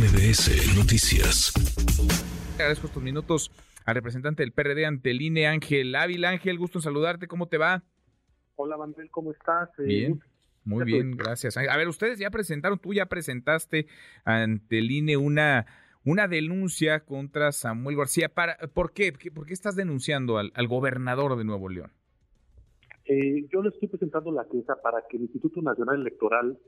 MBS Noticias. Agradezco estos minutos al representante del PRD ante el INE, Ángel Ávila. Ángel, gusto en saludarte. ¿Cómo te va? Hola, Manuel, ¿cómo estás? Eh, bien. Muy bien, gracias. A ver, ustedes ya presentaron, tú ya presentaste ante el INE una, una denuncia contra Samuel García. Para, ¿Por qué? ¿Por qué estás denunciando al, gobernador de Nuevo León? Eh, yo le estoy presentando la queja para que el Instituto Nacional Electoral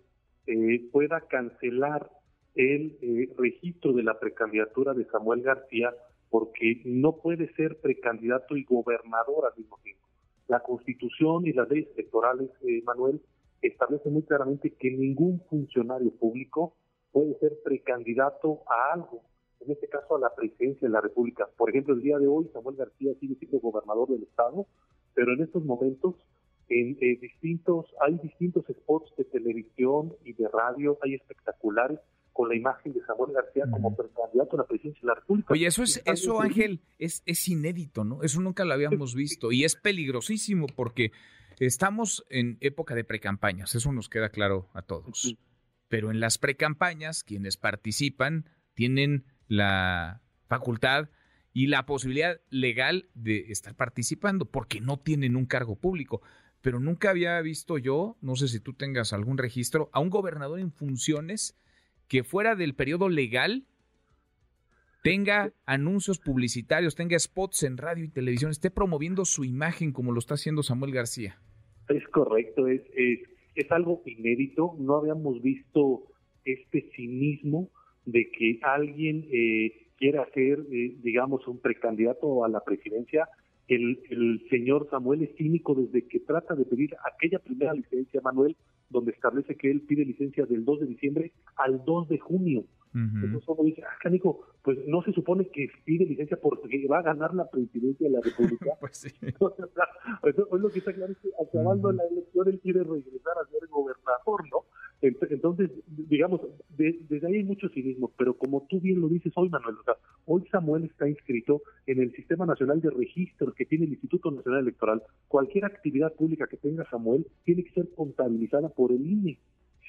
eh, pueda cancelar el eh, registro de la precandidatura de Samuel García porque no puede ser precandidato y gobernador al mismo tiempo. La Constitución y las leyes electorales, eh, Manuel, establecen muy claramente que ningún funcionario público puede ser precandidato a algo, en este caso a la presidencia de la República. Por ejemplo, el día de hoy Samuel García sigue siendo gobernador del Estado, pero en estos momentos en eh, distintos, hay distintos spots de televisión y de radio, hay espectaculares con la imagen de Samuel García como precandidato a la presidencia de la República. Oye, eso es, eso Ángel, es, es inédito, ¿no? Eso nunca lo habíamos visto y es peligrosísimo porque estamos en época de precampañas, eso nos queda claro a todos. Pero en las precampañas, quienes participan tienen la facultad y la posibilidad legal de estar participando porque no tienen un cargo público pero nunca había visto yo, no sé si tú tengas algún registro, a un gobernador en funciones que fuera del periodo legal tenga anuncios publicitarios, tenga spots en radio y televisión, esté promoviendo su imagen como lo está haciendo Samuel García. Es correcto, es, es, algo inédito, no habíamos visto este cinismo de que alguien eh, quiera ser, eh, digamos, un precandidato a la presidencia el, señor Samuel es cínico desde que trata de pedir aquella primera licencia, Manuel, donde establece que él pide licencia del 2 de diciembre al 2 de junio. Entonces uno dice, ah, canico, pues no se supone que pide licencia porque va a ganar la presidencia de la República. pues sí. eso es lo que está claro, es que acabando la elección él quiere regresar a ser gobernador, ¿no? Entonces, digamos, desde ahí hay mucho cinismo, pero como tú bien lo dices hoy, Manuel, hoy Samuel está inscrito en el Sistema Nacional de Registro que tiene el Instituto Nacional Electoral. Cualquier actividad pública que tenga Samuel tiene que ser contabilizada por el INE.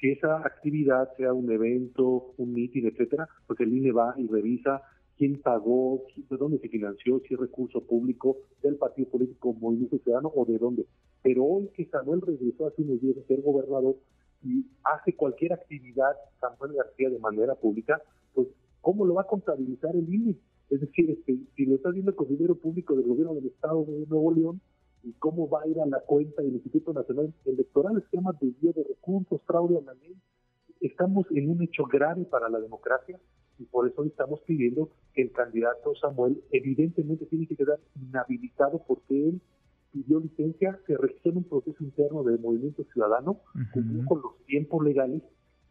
Si esa actividad sea un evento, un mitin, etcétera, pues el INE va y revisa quién pagó, de dónde se financió, si es recurso público del partido político Movimiento Ciudadano o de dónde. Pero hoy que Samuel regresó hace unos días a ser gobernador, y hace cualquier actividad Samuel García de manera pública, pues ¿cómo lo va a contabilizar el INE? Es decir, este, si lo está viendo con dinero público del gobierno del Estado de Nuevo León, ¿y cómo va a ir a la cuenta del Instituto Nacional Electoral? Se llama desvío de recursos, fraude a la ley. Estamos en un hecho grave para la democracia y por eso estamos pidiendo que el candidato Samuel evidentemente tiene que quedar inhabilitado porque él pidió licencia, se registró en un proceso interno del movimiento ciudadano, cumplió con los tiempos legales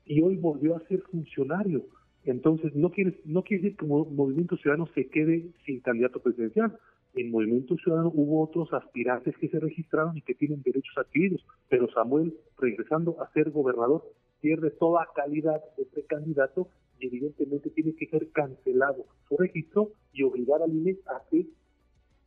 y hoy volvió a ser funcionario. Entonces, no quiere, no quiere decir que Movimiento Ciudadano se quede sin candidato presidencial. En Movimiento Ciudadano hubo otros aspirantes que se registraron y que tienen derechos adquiridos, pero Samuel, regresando a ser gobernador, pierde toda calidad de precandidato y evidentemente tiene que ser cancelado su registro y obligar al INE a que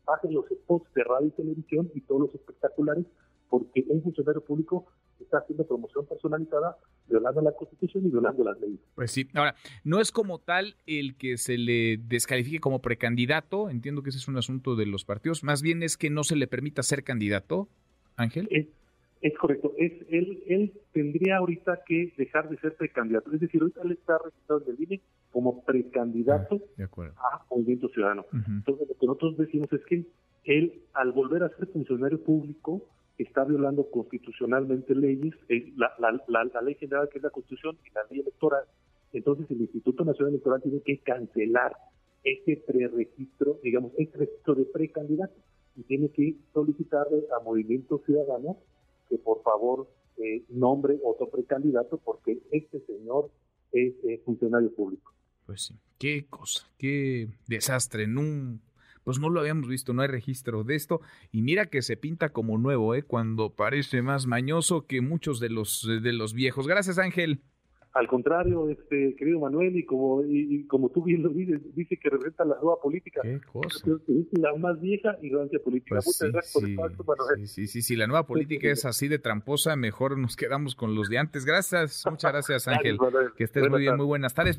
hacen los spots de radio y televisión y todos los espectaculares porque un funcionario público está haciendo promoción personalizada, violando la Constitución y violando las leyes. Pues sí. Ahora, no es como tal el que se le descalifique como precandidato, entiendo que ese es un asunto de los partidos, más bien es que no se le permita ser candidato, Ángel. Es correcto. Es, él, él tendría ahorita que dejar de ser precandidato. Es decir, ahorita él está registrado en el INE como precandidato ah, a Movimiento Ciudadano. Entonces, lo que nosotros decimos es que él, al volver a ser funcionario público, está violando constitucionalmente leyes, eh, la, la, la, ley general que es la Constitución y la ley electoral. Entonces, el Instituto Nacional Electoral tiene que cancelar ese preregistro, digamos, ese registro de precandidato y tiene que solicitarle a Movimiento Ciudadano que por favor eh, nombre otro precandidato porque este señor es funcionario público. Pues sí, qué cosa, qué desastre. No, pues no lo habíamos visto, no hay registro de esto. Y mira que se pinta como nuevo, ¿eh? cuando parece más mañoso que muchos de los, de los viejos. Gracias, Ángel. Al contrario, este querido Manuel, y como y, como tú bien lo dices, dice que representa la nueva política. ¿Qué cosa? La más vieja ignorancia política. Pues Muchas gracias por el Manuel. Sí, sí, sí, la nueva política es así de tramposa, mejor nos quedamos con los de antes. Gracias, muchas gracias, Ángel. que estés muy bien, muy buenas tardes.